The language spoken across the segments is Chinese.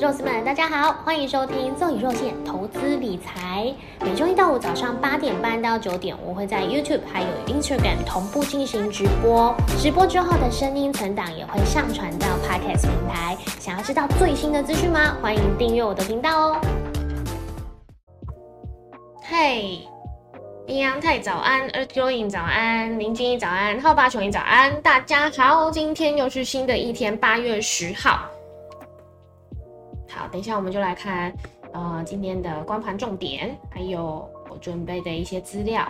Rose 们，大家好，欢迎收听奏宇若线投资理财。每周一到五早上八点半到九点，我会在 YouTube 还有 Instagram 同步进行直播。直播之后的声音存档也会上传到 Podcast 平台。想要知道最新的资讯吗？欢迎订阅我的频道哦。嘿，阴阳太早安，Earth Going 早安，林金一早安，浩八琼一早安，大家好，今天又是新的一天，八月十号。等一下我们就来看，呃，今天的光盘重点，还有我准备的一些资料。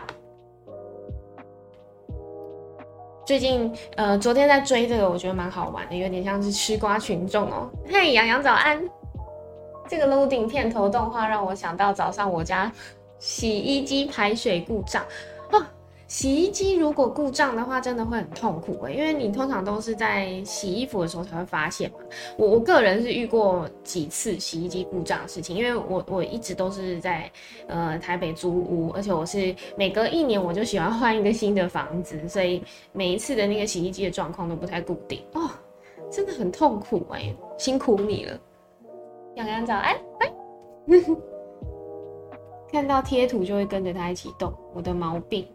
最近，呃，昨天在追这个，我觉得蛮好玩的，有点像是吃瓜群众哦。嘿，洋洋早安！这个 loading 片头动画让我想到早上我家洗衣机排水故障。洗衣机如果故障的话，真的会很痛苦诶，因为你通常都是在洗衣服的时候才会发现嘛。我我个人是遇过几次洗衣机故障的事情，因为我我一直都是在呃台北租屋，而且我是每隔一年我就喜欢换一个新的房子，所以每一次的那个洗衣机的状况都不太固定哦，真的很痛苦哎，辛苦你了，洋洋早安，哎，看到贴图就会跟着它一起动，我的毛病。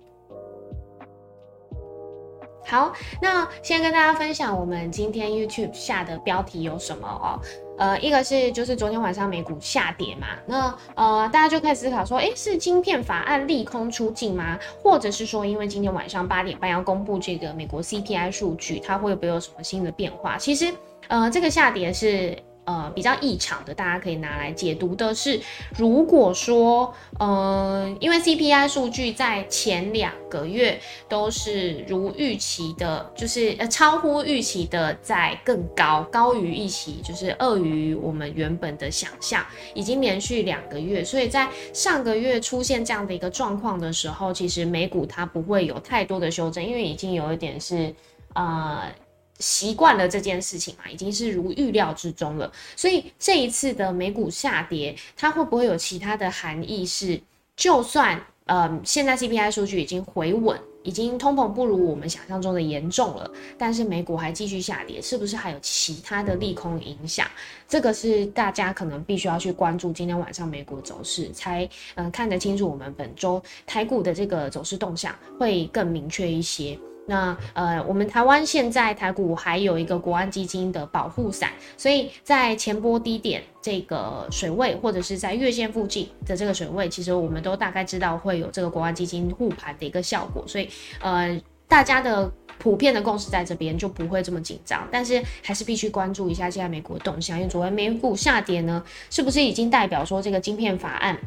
好，那先跟大家分享我们今天 YouTube 下的标题有什么哦？呃，一个是就是昨天晚上美股下跌嘛，那呃大家就开始思考说，诶，是晶片法案利空出尽吗？或者是说，因为今天晚上八点半要公布这个美国 CPI 数据，它会不会有什么新的变化？其实，呃，这个下跌是。呃，比较异常的，大家可以拿来解读的是，如果说，呃，因为 CPI 数据在前两个月都是如预期的，就是呃超乎预期的在更高，高于预期，就是恶于我们原本的想象，已经连续两个月，所以在上个月出现这样的一个状况的时候，其实美股它不会有太多的修正，因为已经有一点是，呃。习惯了这件事情嘛，已经是如预料之中了。所以这一次的美股下跌，它会不会有其他的含义？是就算呃现在 CPI 数据已经回稳，已经通膨不如我们想象中的严重了，但是美股还继续下跌，是不是还有其他的利空影响？这个是大家可能必须要去关注今天晚上美股走势，才嗯看得清楚我们本周台股的这个走势动向会更明确一些。那呃，我们台湾现在台股还有一个国安基金的保护伞，所以在前波低点这个水位，或者是在月线附近的这个水位，其实我们都大概知道会有这个国安基金护盘的一个效果，所以呃，大家的普遍的共识在这边就不会这么紧张，但是还是必须关注一下现在美国的动向，因为昨天美股下跌呢，是不是已经代表说这个晶片法案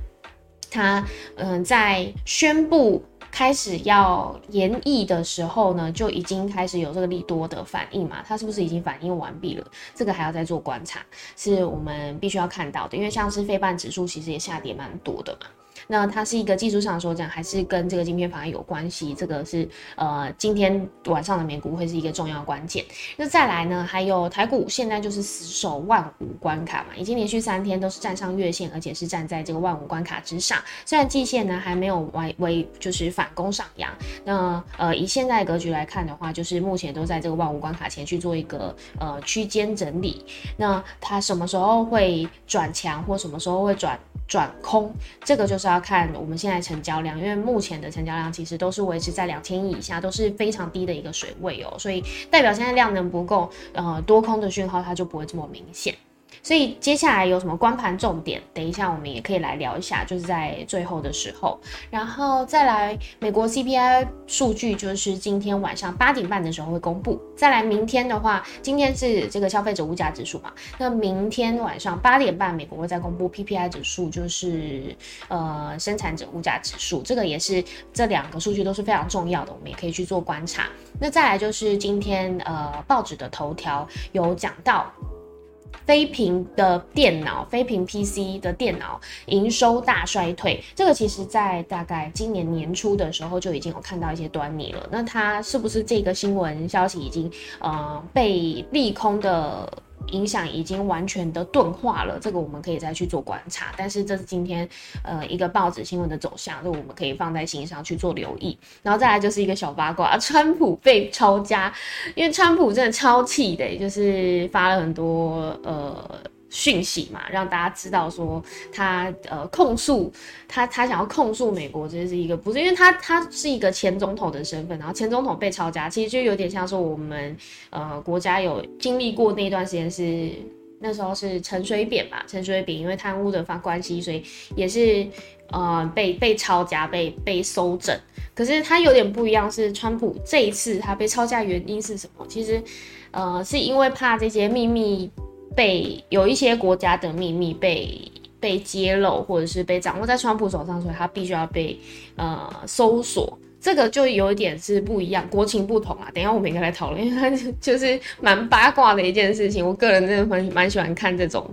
它嗯在宣布？开始要延议的时候呢，就已经开始有这个利多的反应嘛？它是不是已经反应完毕了？这个还要再做观察，是我们必须要看到的。因为像是非半指数其实也下跌蛮多的嘛。那它是一个技术上说讲，还是跟这个晶片法案有关系？这个是呃，今天晚上的美股会是一个重要关键。那再来呢，还有台股现在就是死守万五关卡嘛，已经连续三天都是站上月线，而且是站在这个万五关卡之上。虽然季线呢还没有完为就是反攻上扬，那呃以现在格局来看的话，就是目前都在这个万五关卡前去做一个呃区间整理。那它什么时候会转强，或什么时候会转？转空，这个就是要要看我们现在成交量，因为目前的成交量其实都是维持在两千亿以下，都是非常低的一个水位哦，所以代表现在量能不够，呃，多空的讯号它就不会这么明显。所以接下来有什么光盘重点？等一下我们也可以来聊一下，就是在最后的时候，然后再来美国 CPI 数据，就是今天晚上八点半的时候会公布。再来明天的话，今天是这个消费者物价指数嘛，那明天晚上八点半美国会再公布 PPI 指数，就是呃生产者物价指数，这个也是这两个数据都是非常重要的，我们也可以去做观察。那再来就是今天呃报纸的头条有讲到。非屏的电脑，非屏 PC 的电脑营收大衰退，这个其实在大概今年年初的时候就已经有看到一些端倪了。那它是不是这个新闻消息已经呃被利空的？影响已经完全的钝化了，这个我们可以再去做观察。但是这是今天呃一个报纸新闻的走向，就我们可以放在心上去做留意。然后再来就是一个小八卦，川普被抄家，因为川普真的超气的，就是发了很多呃讯息嘛，让大家知道说他呃控诉他他想要控诉美国，这是一个不是因为他他是一个前总统的身份，然后前总统被抄家，其实就有点像说我们呃国家有经历过那段时间是那时候是陈水扁吧，陈水扁因为贪污的发关系，所以也是呃被被抄家被被搜整，可是他有点不一样，是川普这一次他被抄家原因是什么？其实呃是因为怕这些秘密。被有一些国家的秘密被被揭露，或者是被掌握在川普手上，所以他必须要被呃搜索。这个就有一点是不一样，国情不同啊。等一下我们应该来讨论，因为它就是蛮八卦的一件事情。我个人真的蛮蛮喜欢看这种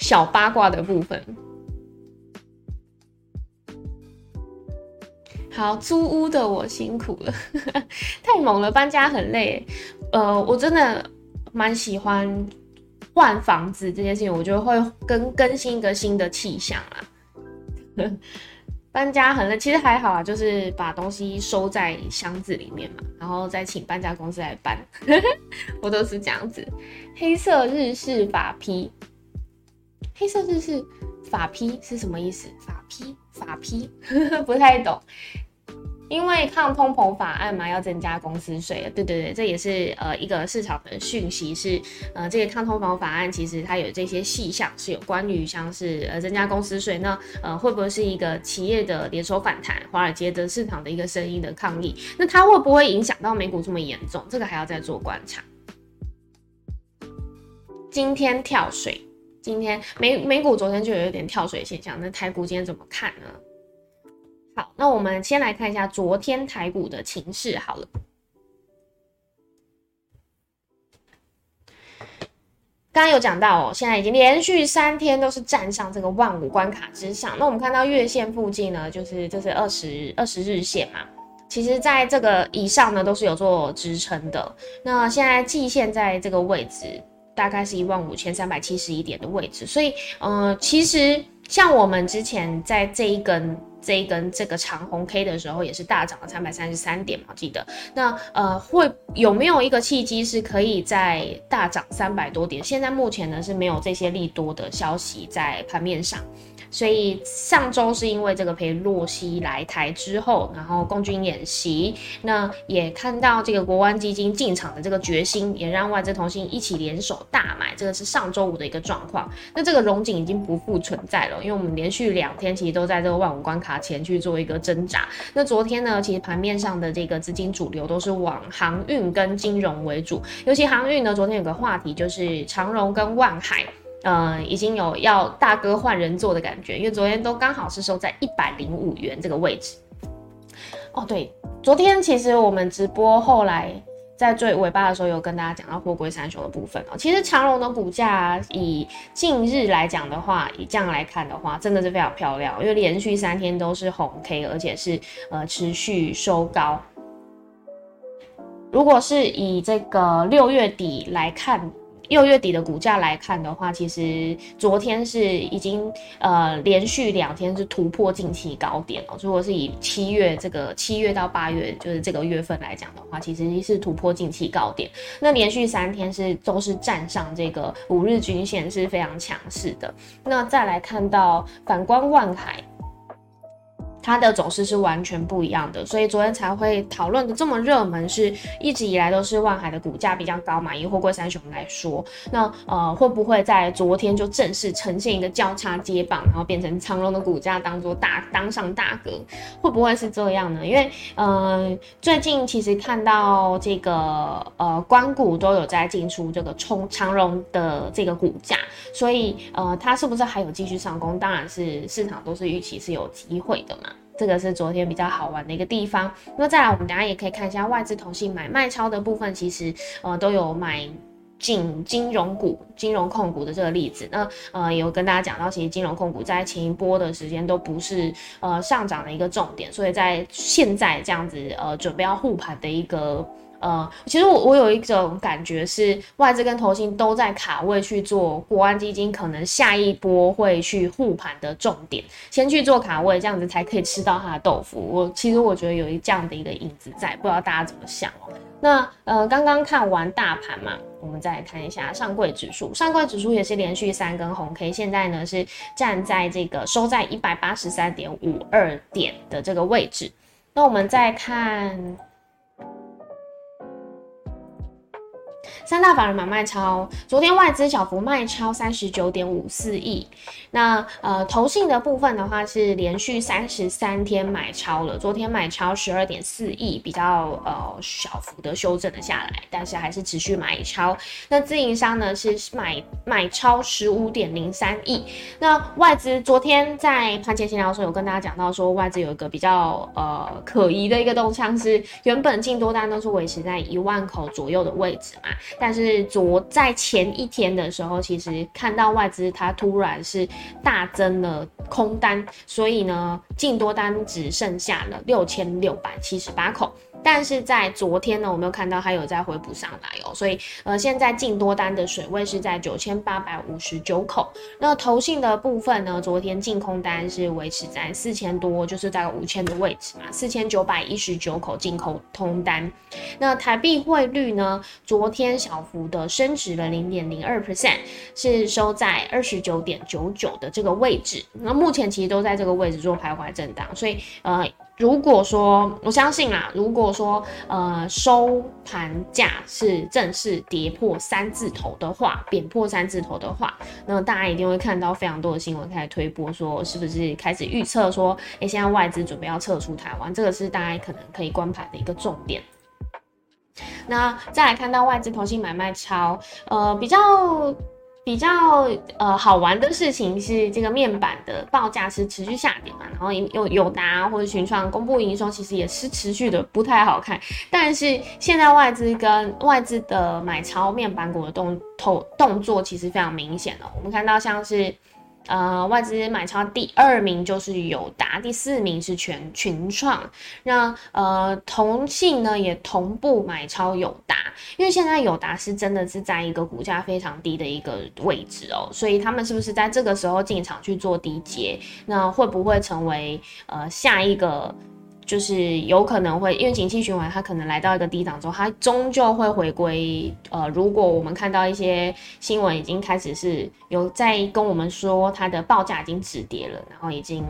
小八卦的部分。好，租屋的我辛苦了，太猛了，搬家很累。呃，我真的蛮喜欢。换房子这件事情，我觉得会更更新一个新的气象啊。搬家很累，其实还好啊，就是把东西收在箱子里面嘛，然后再请搬家公司来搬。我都是这样子。黑色日式法批，黑色日式法批是什么意思？法批法批不太懂。因为抗通膨法案嘛，要增加公司税对对对，这也是呃一个市场的讯息，是呃这个抗通膨法案其实它有这些细项是有关于像是呃增加公司税，那呃会不会是一个企业的连锁反弹，华尔街的市场的一个声音的抗议？那它会不会影响到美股这么严重？这个还要再做观察。今天跳水，今天美美股昨天就有一点跳水现象，那台股今天怎么看呢？那我们先来看一下昨天台股的情势。好了，刚刚有讲到哦，现在已经连续三天都是站上这个万五关卡之上。那我们看到月线附近呢，就是这是二十二十日线嘛，其实在这个以上呢都是有做支撑的。那现在季线在这个位置，大概是一万五千三百七十一点的位置，所以，嗯，其实像我们之前在这一根。这一根这个长红 K 的时候，也是大涨了三百三十三点嘛，记得。那呃，会有没有一个契机是可以在大涨三百多点？现在目前呢是没有这些利多的消息在盘面上。所以上周是因为这个陪洛西来台之后，然后共军演习，那也看到这个国湾基金进场的这个决心，也让外资同心一起联手大买，这个是上周五的一个状况。那这个融景已经不复存在了，因为我们连续两天其实都在这个万五关卡前去做一个挣扎。那昨天呢，其实盘面上的这个资金主流都是往航运跟金融为主，尤其航运呢，昨天有个话题就是长荣跟万海。呃，已经有要大哥换人做的感觉，因为昨天都刚好是收在一百零五元这个位置。哦，对，昨天其实我们直播后来在最尾巴的时候有跟大家讲到货柜三雄的部分哦。其实长荣的股价以近日来讲的话，以这样来看的话，真的是非常漂亮，因为连续三天都是红 K，而且是呃持续收高。如果是以这个六月底来看。六月底的股价来看的话，其实昨天是已经呃连续两天是突破近期高点了。如果是以七月这个七月到八月就是这个月份来讲的话，其实是突破近期高点。那连续三天是都是站上这个五日均线是非常强势的。那再来看到反观万海。它的走势是完全不一样的，所以昨天才会讨论的这么热门，是一直以来都是万海的股价比较高嘛？以货柜三雄来说，那呃会不会在昨天就正式呈现一个交叉接棒，然后变成长荣的股价当做大当上大哥？会不会是这样呢？因为呃最近其实看到这个呃关股都有在进出这个冲长荣的这个股价，所以呃它是不是还有继续上攻？当然是市场都是预期是有机会的嘛。这个是昨天比较好玩的一个地方。那再来，我们大家也可以看一下外资同性买卖超的部分，其实呃都有买进金融股、金融控股的这个例子。那呃有跟大家讲到，其实金融控股在前一波的时间都不是呃上涨的一个重点，所以在现在这样子呃准备要护盘的一个。呃，其实我我有一种感觉是外资跟投信都在卡位去做国安基金，可能下一波会去护盘的重点，先去做卡位，这样子才可以吃到它的豆腐。我其实我觉得有一这样的一个影子在，不知道大家怎么想哦。那呃，刚刚看完大盘嘛，我们再来看一下上柜指数，上柜指数也是连续三根红 K，现在呢是站在这个收在一百八十三点五二点的这个位置。那我们再看。三大法人买卖超，昨天外资小幅卖超三十九点五四亿。那呃，投信的部分的话是连续三十三天买超了，昨天买超十二点四亿，比较呃小幅的修正了下来，但是还是持续买超。那自营商呢是买买超十五点零三亿。那外资昨天在盘前闲聊的时候有跟大家讲到说，外资有一个比较呃可疑的一个动向是，原本进多单都是维持在一万口左右的位置嘛。但是昨在前一天的时候，其实看到外资它突然是大增了空单，所以呢，净多单只剩下了六千六百七十八口。但是在昨天呢，我们有看到它有在回补上来哦，所以呃，现在净多单的水位是在九千八百五十九口。那投信的部分呢，昨天净空单是维持在四千多，就是大概五千的位置嘛，四千九百一十九口净空通单。那台币汇率呢，昨天小幅的升值了零点零二 percent，是收在二十九点九九的这个位置。那目前其实都在这个位置做徘徊震荡，所以呃。如果说我相信啦，如果说呃收盘价是正式跌破三字头的话，贬破三字头的话，那大家一定会看到非常多的新闻开始推波，说是不是开始预测说，哎，现在外资准备要撤出台湾，这个是大家可能可以观盘的一个重点。那再来看到外资投信买卖超，呃，比较。比较呃好玩的事情是，这个面板的报价是持续下跌嘛，然后有有达或者群创公布营收，其实也是持续的不太好看。但是现在外资跟外资的买超面板股的动投动作其实非常明显了，我们看到像是。呃，外资买超第二名就是友达，第四名是全群创。那呃，同信呢也同步买超友达，因为现在友达是真的是在一个股价非常低的一个位置哦，所以他们是不是在这个时候进场去做低阶？那会不会成为呃下一个？就是有可能会，因为景气循环，它可能来到一个低档之后，它终究会回归。呃，如果我们看到一些新闻已经开始是有在跟我们说它的报价已经止跌了，然后已经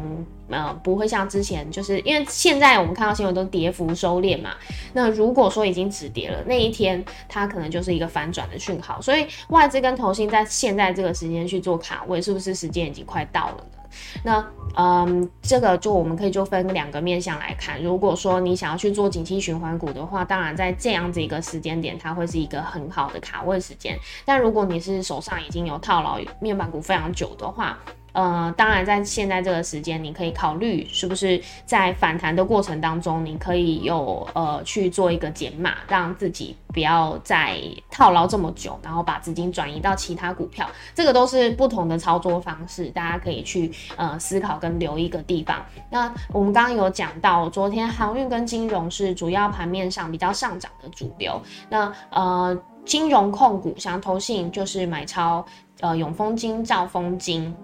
呃不会像之前，就是因为现在我们看到新闻都跌幅收敛嘛。那如果说已经止跌了，那一天它可能就是一个反转的讯号。所以外资跟投信在现在这个时间去做卡位，是不是时间已经快到了呢？那嗯，这个就我们可以就分两个面向来看。如果说你想要去做景气循环股的话，当然在这样子一个时间点，它会是一个很好的卡位时间。但如果你是手上已经有套牢面板股非常久的话，呃，当然，在现在这个时间，你可以考虑是不是在反弹的过程当中，你可以有呃去做一个减码，让自己不要再套牢这么久，然后把资金转移到其他股票，这个都是不同的操作方式，大家可以去呃思考跟留一个地方。那我们刚刚有讲到，昨天航运跟金融是主要盘面上比较上涨的主流，那呃金融控股像投信就是买超呃永丰金、兆丰金。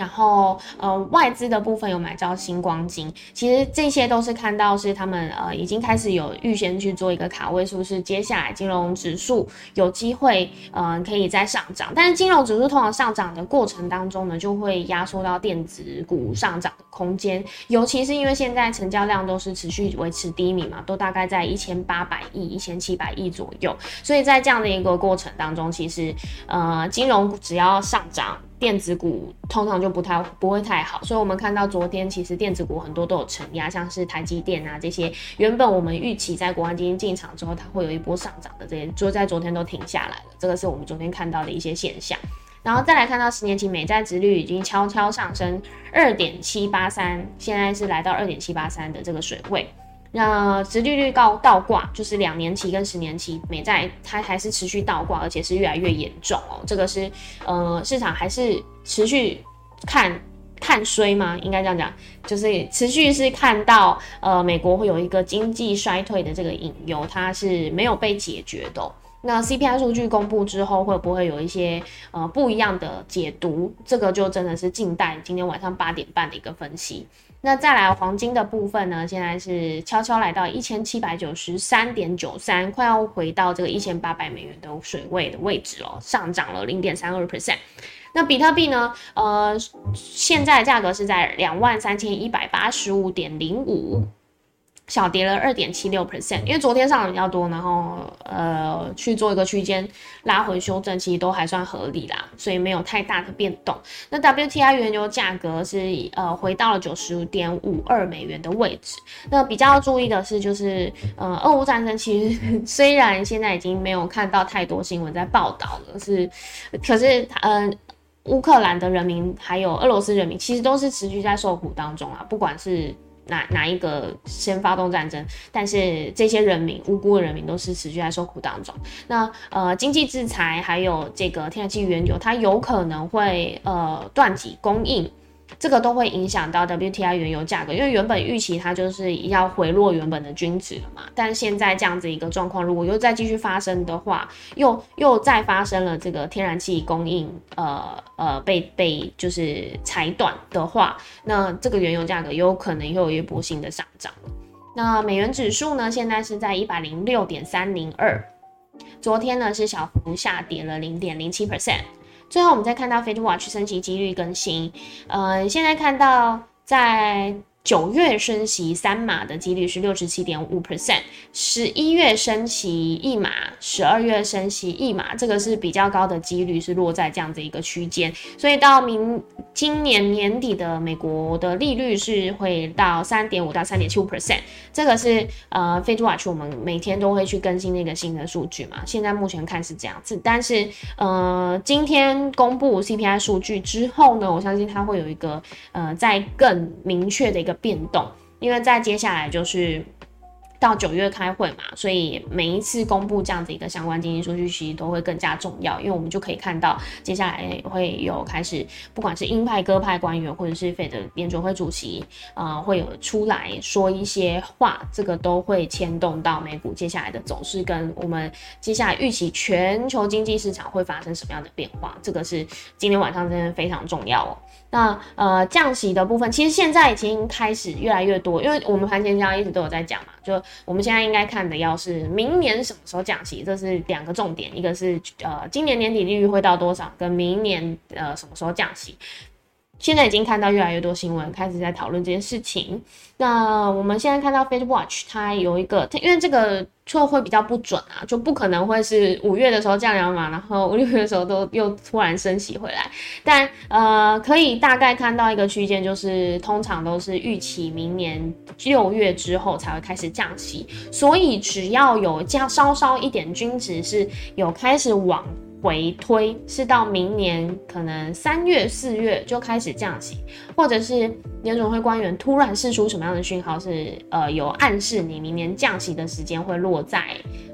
然后，呃，外资的部分有买到星光金，其实这些都是看到是他们呃已经开始有预先去做一个卡位，是不是接下来金融指数有机会，嗯，可以再上涨？但是金融指数通常上涨的过程当中呢，就会压缩到电子股上涨的空间，尤其是因为现在成交量都是持续维持低迷嘛，都大概在一千八百亿、一千七百亿左右，所以在这样的一个过程当中，其实呃金融只要上涨。电子股通常就不太不会太好，所以我们看到昨天其实电子股很多都有承压，像是台积电啊这些，原本我们预期在国安基金进场之后，它会有一波上涨的这些，就在昨天都停下来了，这个是我们昨天看到的一些现象。然后再来看到十年期美债值率已经悄悄上升二点七八三，现在是来到二点七八三的这个水位。那殖利率高倒挂，就是两年期跟十年期美债，它还是持续倒挂，而且是越来越严重哦。这个是呃市场还是持续看看衰吗？应该这样讲，就是持续是看到呃美国会有一个经济衰退的这个隐忧，它是没有被解决的。那 CPI 数据公布之后，会不会有一些呃不一样的解读？这个就真的是静待今天晚上八点半的一个分析。那再来黄金的部分呢？现在是悄悄来到一千七百九十三点九三，快要回到这个一千八百美元的水位的位置了，上涨了零点三二 percent。那比特币呢？呃，现在价格是在两万三千一百八十五点零五。小跌了二点七六 percent，因为昨天上的比较多，然后呃去做一个区间拉回修正，其实都还算合理啦，所以没有太大的变动。那 WTI 原油价格是呃回到了九十五点五二美元的位置。那比较注意的是，就是呃俄乌战争其实虽然现在已经没有看到太多新闻在报道了，是可是呃乌克兰的人民还有俄罗斯人民其实都是持续在受苦当中啊，不管是。哪哪一个先发动战争？但是这些人民无辜的人民都是持续在受苦当中。那呃，经济制裁还有这个天然气原油，它有可能会呃断挤供应。这个都会影响到 WTI 原油价格，因为原本预期它就是要回落原本的均值了嘛，但现在这样子一个状况，如果又再继续发生的话，又又再发生了这个天然气供应呃呃被被就是裁断的话，那这个原油价格有可能又有一波新的上涨了。那美元指数呢，现在是在一百零六点三零二，昨天呢是小幅下跌了零点零七 percent。最后，我们再看到 fetwatch 升级几率更新，呃，现在看到在。九月升息三码的几率是六十七点五 percent，十一月升息一码，十二月升息一码，这个是比较高的几率是落在这样子一个区间，所以到明今年年底的美国的利率是会到三点五到三点七五 percent，这个是呃 Fed Watch 我们每天都会去更新那个新的数据嘛，现在目前看是这样子，但是呃今天公布 CPI 数据之后呢，我相信它会有一个呃在更明确的一个。变动，因为在接下来就是到九月开会嘛，所以每一次公布这样子一个相关经济数据，其实都会更加重要，因为我们就可以看到接下来会有开始，不管是鹰派、鸽派官员，或者是费的联准会主席，呃，会有出来说一些话，这个都会牵动到美股接下来的走势，跟我们接下来预期全球经济市场会发生什么样的变化，这个是今天晚上真的非常重要哦。那呃降息的部分，其实现在已经开始越来越多，因为我们盘前交一直都有在讲嘛，就我们现在应该看的要是明年什么时候降息，这是两个重点，一个是呃今年年底利率会到多少，跟明年呃什么时候降息。现在已经看到越来越多新闻开始在讨论这件事情。那我们现在看到 f a c e Watch 它有一个，它因为这个错会比较不准啊，就不可能会是五月的时候降两码，然后五六月的时候都又突然升息回来。但呃，可以大概看到一个区间，就是通常都是预期明年六月之后才会开始降息，所以只要有降稍稍一点均值是有开始往。回推是到明年可能三月四月就开始降息，或者是联总会官员突然释出什么样的讯号，是呃有暗示你明年降息的时间会落在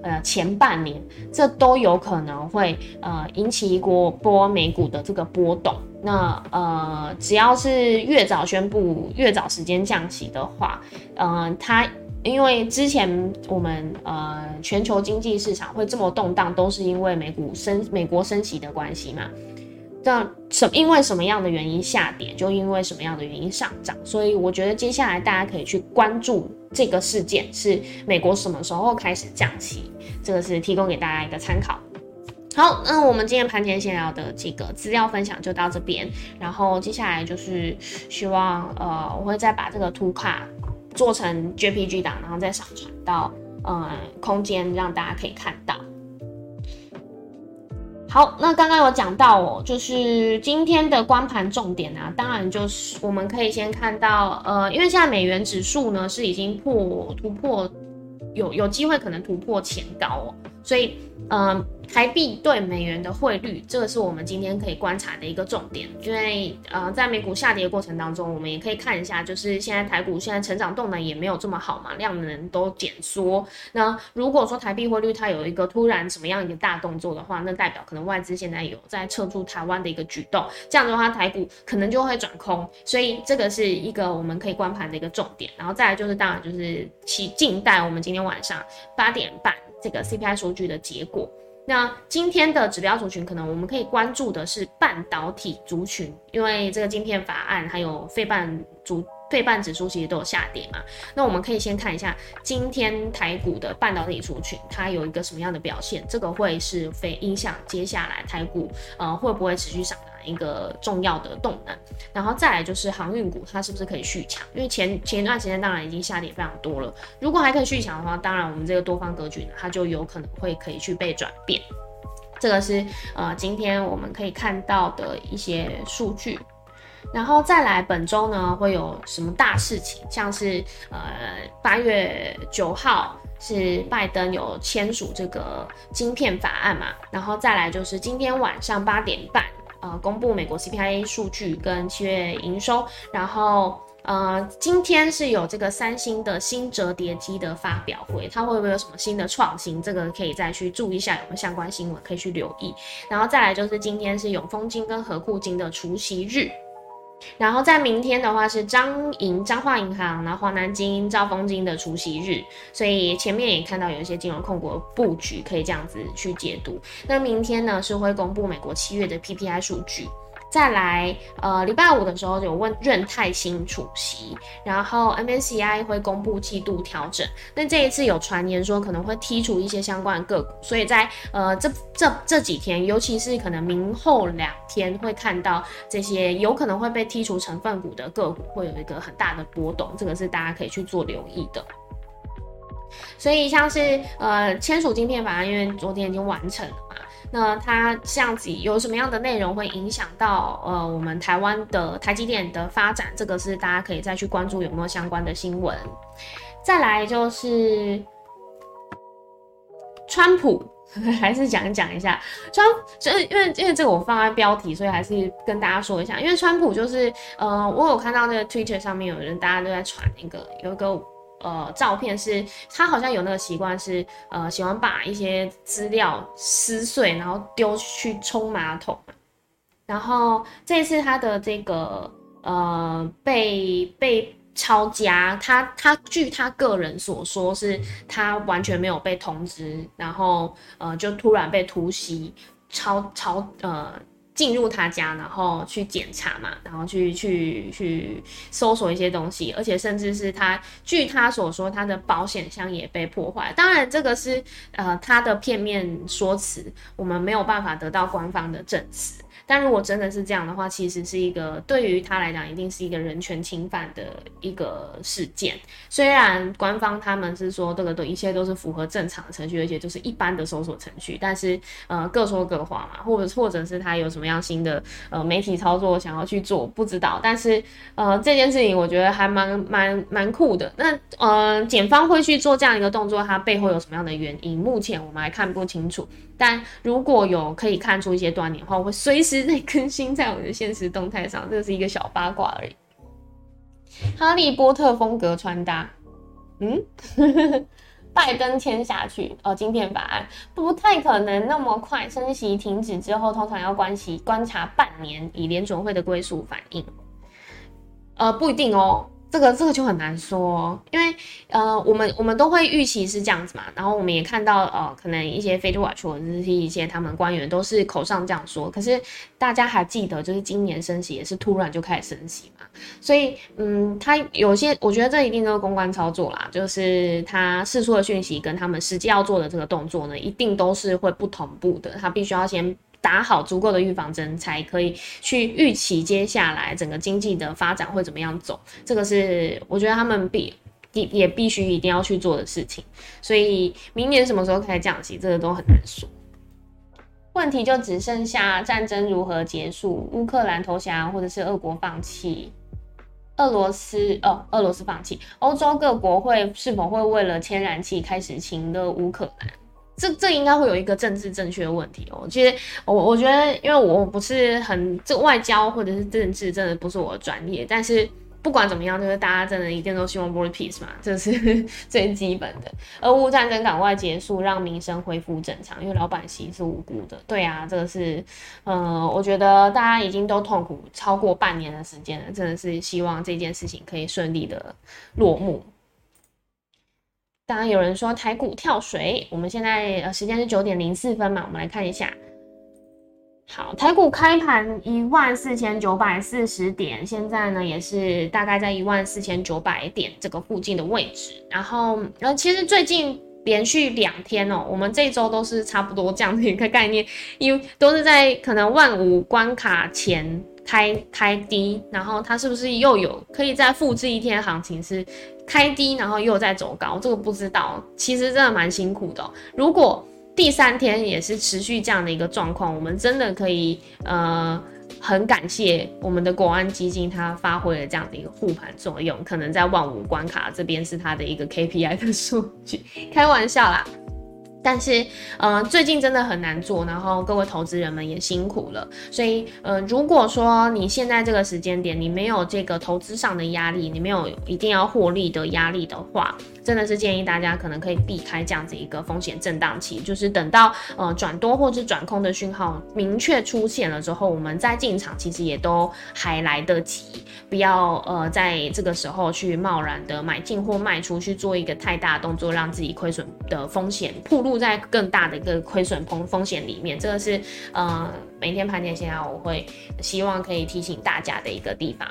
呃前半年，这都有可能会呃引起一波波美股的这个波动。那呃只要是越早宣布越早时间降息的话，嗯它。因为之前我们呃全球经济市场会这么动荡，都是因为美股升美国升息的关系嘛。那什因为什么样的原因下跌，就因为什么样的原因上涨。所以我觉得接下来大家可以去关注这个事件，是美国什么时候开始降息，这个是提供给大家一个参考。好，那我们今天盘前闲聊的这个资料分享就到这边，然后接下来就是希望呃我会再把这个图卡。做成 JPG 档，然后再上传到嗯空间，让大家可以看到。好，那刚刚有讲到哦，就是今天的光盘重点啊，当然就是我们可以先看到，呃，因为现在美元指数呢是已经破突破，有有机会可能突破前高哦，所以嗯。台币对美元的汇率，这个是我们今天可以观察的一个重点。因为呃，在美股下跌的过程当中，我们也可以看一下，就是现在台股现在成长动能也没有这么好嘛，量能都减缩。那如果说台币汇率它有一个突然什么样一个大动作的话，那代表可能外资现在有在撤出台湾的一个举动，这样的话台股可能就会转空。所以这个是一个我们可以观盘的一个重点。然后再来就是当然就是其静待我们今天晚上八点半这个 CPI 数据的结果。那今天的指标族群，可能我们可以关注的是半导体族群，因为这个晶片法案还有费半族。费半指数其实都有下跌嘛，那我们可以先看一下今天台股的半导体族群，它有一个什么样的表现，这个会是非影响接下来台股呃会不会持续上涨一个重要的动能。然后再来就是航运股，它是不是可以续强？因为前前一段时间当然已经下跌非常多了，如果还可以续强的话，当然我们这个多方格局呢，它就有可能会可以去被转变。这个是呃今天我们可以看到的一些数据。然后再来，本周呢会有什么大事情？像是呃八月九号是拜登有签署这个晶片法案嘛，然后再来就是今天晚上八点半，呃公布美国 CPI 数据跟七月营收，然后呃今天是有这个三星的新折叠机的发表会，它会不会有什么新的创新？这个可以再去注意一下有没有相关新闻可以去留意。然后再来就是今天是永丰金跟和库金的除夕日。然后在明天的话是张银、彰化银行，然后华南金、兆丰金的除夕日，所以前面也看到有一些金融控股布局可以这样子去解读。那明天呢是会公布美国七月的 PPI 数据。再来，呃，礼拜五的时候有问润泰新出席，然后 MSCI 会公布季度调整。那这一次有传言说可能会剔除一些相关个股，所以在呃这这这几天，尤其是可能明后两天会看到这些有可能会被剔除成分股的个股会有一个很大的波动，这个是大家可以去做留意的。所以像是呃签署晶片法案，因为昨天已经完成了嘛。那它这样子有什么样的内容会影响到呃我们台湾的台积电的发展？这个是大家可以再去关注有没有相关的新闻。再来就是川普，还是讲讲一下川，就是因为因为这个我放在标题，所以还是跟大家说一下。因为川普就是呃，我有看到那个 Twitter 上面有人大家都在传那个有一个。呃，照片是他好像有那个习惯，是呃喜欢把一些资料撕碎，然后丢去冲马桶。然后这次他的这个呃被被抄家，他他据他个人所说，是他完全没有被通知，然后呃就突然被突袭抄抄呃。进入他家，然后去检查嘛，然后去去去搜索一些东西，而且甚至是他，据他所说，他的保险箱也被破坏。当然，这个是呃他的片面说辞，我们没有办法得到官方的证词。但如果真的是这样的话，其实是一个对于他来讲，一定是一个人权侵犯的一个事件。虽然官方他们是说这个都一切都是符合正常程序，而且就是一般的搜索程序，但是呃各说各话嘛，或者或者是他有什么样新的呃媒体操作想要去做，不知道。但是呃这件事情我觉得还蛮蛮蛮酷的。那呃检方会去做这样一个动作，它背后有什么样的原因？目前我们还看不清楚。但如果有可以看出一些端倪的话，我会随时在更新在我的现实动态上。这是一个小八卦而已。哈利波特风格穿搭，嗯，拜登签下去哦，晶片法案不太可能那么快升息停止之后，通常要关系观察半年，以联准会的归属反应。呃，不一定哦。这个这个就很难说，因为呃，我们我们都会预期是这样子嘛，然后我们也看到呃，可能一些非洲 watch 或者是一些他们官员都是口上这样说，可是大家还记得，就是今年升息也是突然就开始升息嘛，所以嗯，他有些我觉得这一定都是公关操作啦，就是他释出的讯息跟他们实际要做的这个动作呢，一定都是会不同步的，他必须要先。打好足够的预防针，才可以去预期接下来整个经济的发展会怎么样走。这个是我觉得他们必也也必须一定要去做的事情。所以明年什么时候开始降息，这个都很难说。问题就只剩下战争如何结束，乌克兰投降，或者是俄国放弃，俄罗斯哦，俄罗斯放弃，欧洲各国会是否会为了天然气开始侵略乌克兰？这这应该会有一个政治正确的问题哦。其实我我觉得，因为我不是很这外交或者是政治，真的不是我的专业。但是不管怎么样，就是大家真的一定都希望 world peace 嘛，这是 最基本的。俄乌战争赶快结束，让民生恢复正常，因为老百姓是无辜的。对啊，这个是，嗯，我觉得大家已经都痛苦超过半年的时间了，真的是希望这件事情可以顺利的落幕。当然有人说台股跳水，我们现在呃时间是九点零四分嘛，我们来看一下。好，台股开盘一万四千九百四十点，现在呢也是大概在一万四千九百点这个附近的位置。然后，然后其实最近连续两天哦，我们这周都是差不多这样的一个概念，因为都是在可能万五关卡前开开低，然后它是不是又有可以再复制一天行情是开低，然后又在走高，这个不知道，其实真的蛮辛苦的。如果第三天也是持续这样的一个状况，我们真的可以呃很感谢我们的国安基金，它发挥了这样的一个护盘作用，可能在万五关卡这边是它的一个 KPI 的数据，开玩笑啦。但是，呃，最近真的很难做，然后各位投资人们也辛苦了。所以，呃，如果说你现在这个时间点你没有这个投资上的压力，你没有一定要获利的压力的话，真的是建议大家可能可以避开这样子一个风险震荡期，就是等到呃转多或者转空的讯号明确出现了之后，我们再进场，其实也都还来得及。不要呃在这个时候去贸然的买进或卖出去做一个太大动作，让自己亏损的风险暴露。在更大的一个亏损风风险里面，这个是呃每天盘点现在我会希望可以提醒大家的一个地方。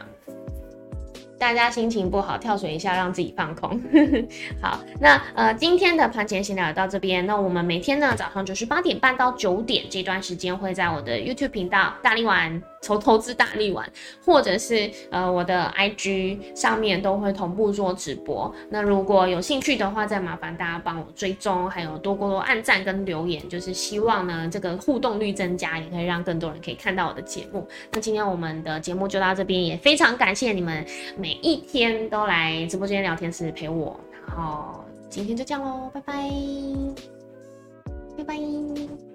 大家心情不好，跳水一下，让自己放空。好，那呃今天的盘前闲聊到这边，那我们每天呢早上就是八点半到九点这段时间会在我的 YouTube 频道大力丸。投投资大力丸，或者是呃我的 IG 上面都会同步做直播。那如果有兴趣的话，再麻烦大家帮我追踪，还有多多多按赞跟留言，就是希望呢这个互动率增加，也可以让更多人可以看到我的节目。那今天我们的节目就到这边，也非常感谢你们每一天都来直播间聊天室陪我。然后今天就这样喽，拜拜，拜拜。